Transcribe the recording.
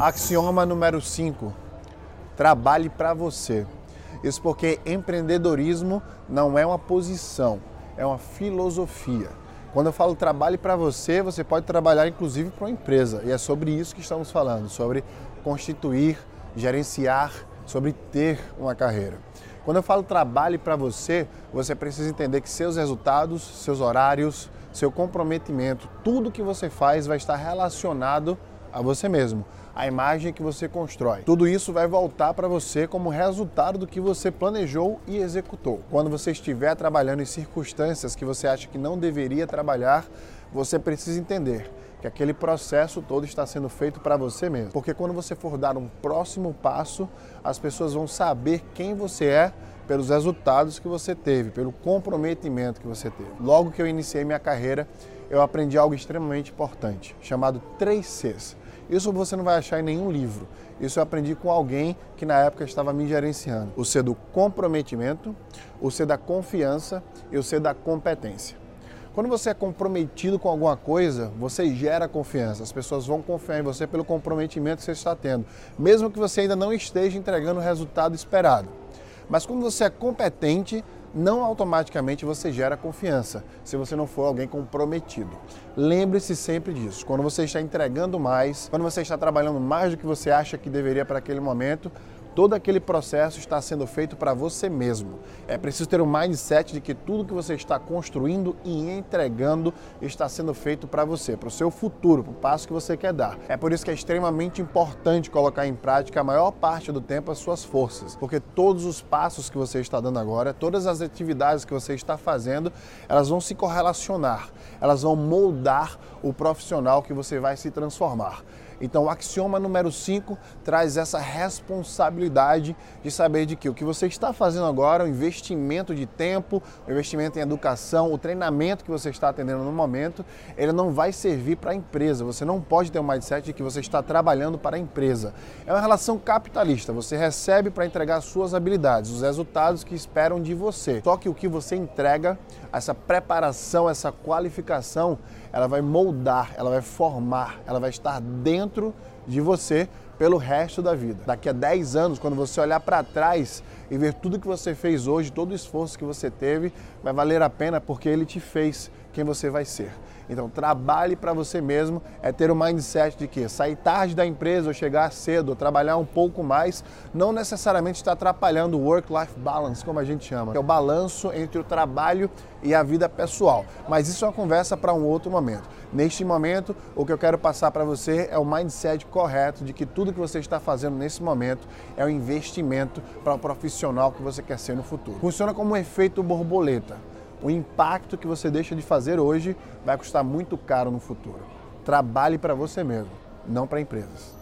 Axioma número 5. Trabalhe para você. Isso porque empreendedorismo não é uma posição, é uma filosofia. Quando eu falo trabalhe para você, você pode trabalhar inclusive para uma empresa. E é sobre isso que estamos falando, sobre constituir, gerenciar, sobre ter uma carreira. Quando eu falo trabalhe para você, você precisa entender que seus resultados, seus horários, seu comprometimento, tudo que você faz vai estar relacionado a você mesmo, a imagem que você constrói. Tudo isso vai voltar para você como resultado do que você planejou e executou. Quando você estiver trabalhando em circunstâncias que você acha que não deveria trabalhar, você precisa entender que aquele processo todo está sendo feito para você mesmo. Porque quando você for dar um próximo passo, as pessoas vão saber quem você é pelos resultados que você teve, pelo comprometimento que você teve. Logo que eu iniciei minha carreira, eu aprendi algo extremamente importante, chamado 3 Cs. Isso você não vai achar em nenhum livro. Isso eu aprendi com alguém que na época estava me gerenciando. O C do comprometimento, o C da confiança e o C da competência. Quando você é comprometido com alguma coisa, você gera confiança. As pessoas vão confiar em você pelo comprometimento que você está tendo, mesmo que você ainda não esteja entregando o resultado esperado. Mas quando você é competente, não automaticamente você gera confiança, se você não for alguém comprometido. Lembre-se sempre disso. Quando você está entregando mais, quando você está trabalhando mais do que você acha que deveria para aquele momento, todo aquele processo está sendo feito para você mesmo. É preciso ter um mindset de que tudo que você está construindo e entregando está sendo feito para você, para o seu futuro, para o passo que você quer dar. É por isso que é extremamente importante colocar em prática a maior parte do tempo as suas forças, porque todos os passos que você está dando agora, todas as atividades que você está fazendo, elas vão se correlacionar, elas vão moldar o profissional que você vai se transformar. Então, o axioma número 5 traz essa responsabilidade de saber de que o que você está fazendo agora, o investimento de tempo, o investimento em educação, o treinamento que você está atendendo no momento, ele não vai servir para a empresa. Você não pode ter um mindset de que você está trabalhando para a empresa. É uma relação capitalista. Você recebe para entregar suas habilidades, os resultados que esperam de você. Só que o que você entrega, essa preparação, essa qualificação, ela vai moldar, ela vai formar, ela vai estar dentro de você pelo resto da vida. Daqui a 10 anos, quando você olhar para trás e ver tudo que você fez hoje, todo o esforço que você teve, vai valer a pena porque ele te fez quem você vai ser. Então, trabalhe para você mesmo, é ter o mindset de que sair tarde da empresa ou chegar cedo, ou trabalhar um pouco mais, não necessariamente está atrapalhando o work-life balance, como a gente chama, que é o balanço entre o trabalho e a vida pessoal. Mas isso é uma conversa para um outro momento. Neste momento, o que eu quero passar para você é o mindset correto de que tudo que você está fazendo nesse momento é um investimento para o profissional que você quer ser no futuro. Funciona como um efeito borboleta o impacto que você deixa de fazer hoje vai custar muito caro no futuro. Trabalhe para você mesmo, não para empresas.